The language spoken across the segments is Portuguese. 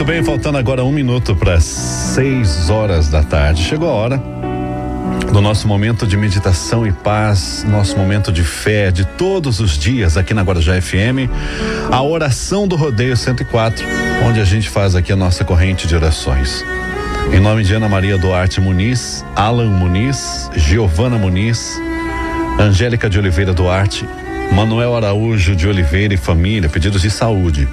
Muito bem, faltando agora um minuto para seis horas da tarde. Chegou a hora do nosso momento de meditação e paz, nosso momento de fé de todos os dias aqui na Guarujá FM, a oração do Rodeio 104, onde a gente faz aqui a nossa corrente de orações. Em nome de Ana Maria Duarte Muniz, Alan Muniz, Giovana Muniz, Angélica de Oliveira Duarte, Manuel Araújo de Oliveira e família, pedidos de saúde.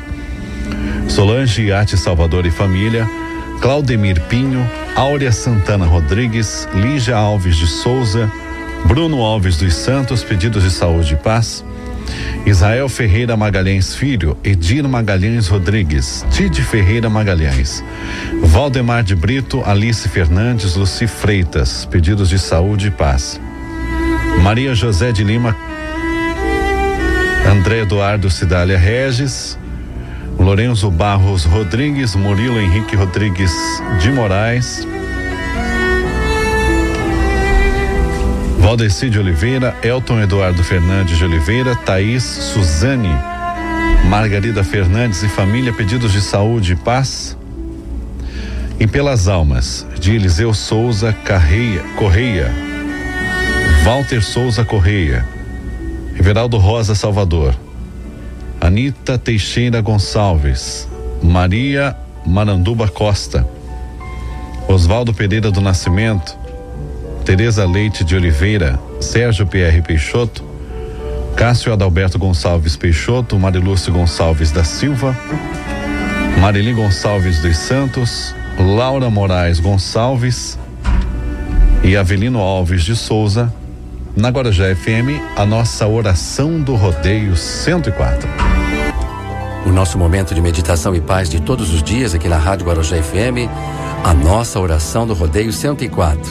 Solange Arte Salvador e família, Claudemir Pinho, Áurea Santana Rodrigues, Lígia Alves de Souza, Bruno Alves dos Santos, pedidos de saúde e paz. Israel Ferreira Magalhães Filho, Edir Magalhães Rodrigues, Tide Ferreira Magalhães, Valdemar de Brito, Alice Fernandes, Luci Freitas, pedidos de saúde e paz. Maria José de Lima, André Eduardo Cidália Regis, Lorenzo Barros Rodrigues, Murilo Henrique Rodrigues de Moraes, Valdeci de Oliveira, Elton Eduardo Fernandes de Oliveira, Thaís Suzane, Margarida Fernandes e família, pedidos de saúde e paz. E pelas almas de Eliseu Souza Carreia, Correia, Walter Souza Correia, Everaldo Rosa Salvador, Anita Teixeira Gonçalves, Maria Maranduba Costa, Oswaldo Pereira do Nascimento, Tereza Leite de Oliveira, Sérgio Pierre Peixoto, Cássio Adalberto Gonçalves Peixoto, Marilúcio Gonçalves da Silva, Marili Gonçalves dos Santos, Laura Moraes Gonçalves e Avelino Alves de Souza, na Guarujá FM, a nossa oração do Rodeio 104. O nosso momento de meditação e paz de todos os dias aqui na Rádio Guarujá FM, a nossa oração do Rodeio 104.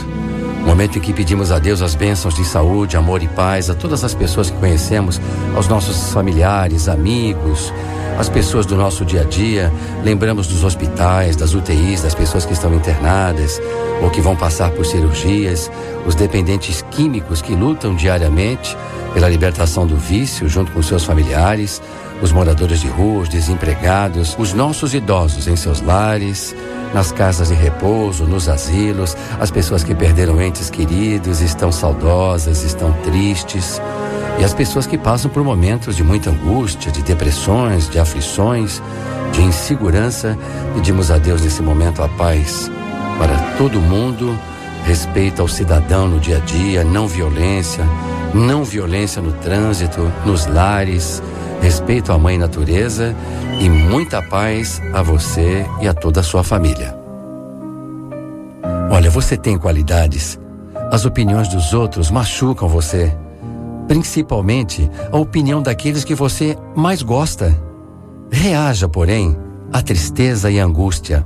Momento em que pedimos a Deus as bênçãos de saúde, amor e paz a todas as pessoas que conhecemos, aos nossos familiares, amigos, as pessoas do nosso dia a dia. Lembramos dos hospitais, das UTIs, das pessoas que estão internadas ou que vão passar por cirurgias, os dependentes químicos que lutam diariamente pela libertação do vício junto com seus familiares, os moradores de rua, os desempregados, os nossos idosos em seus lares nas casas de repouso, nos asilos, as pessoas que perderam entes queridos estão saudosas, estão tristes. E as pessoas que passam por momentos de muita angústia, de depressões, de aflições, de insegurança, pedimos a Deus nesse momento a paz para todo mundo, respeito ao cidadão no dia a dia, não violência, não violência no trânsito, nos lares, respeito à mãe natureza e muita paz a você e a toda a sua família. Olha, você tem qualidades. As opiniões dos outros machucam você, principalmente a opinião daqueles que você mais gosta. Reaja, porém, à tristeza e angústia.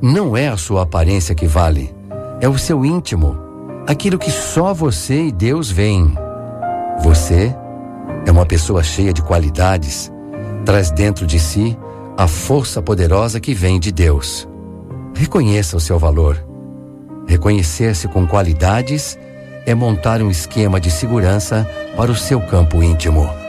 Não é a sua aparência que vale, é o seu íntimo, aquilo que só você e Deus veem. Você é uma pessoa cheia de qualidades, traz dentro de si a força poderosa que vem de Deus. Reconheça o seu valor. Reconhecer-se com qualidades é montar um esquema de segurança para o seu campo íntimo.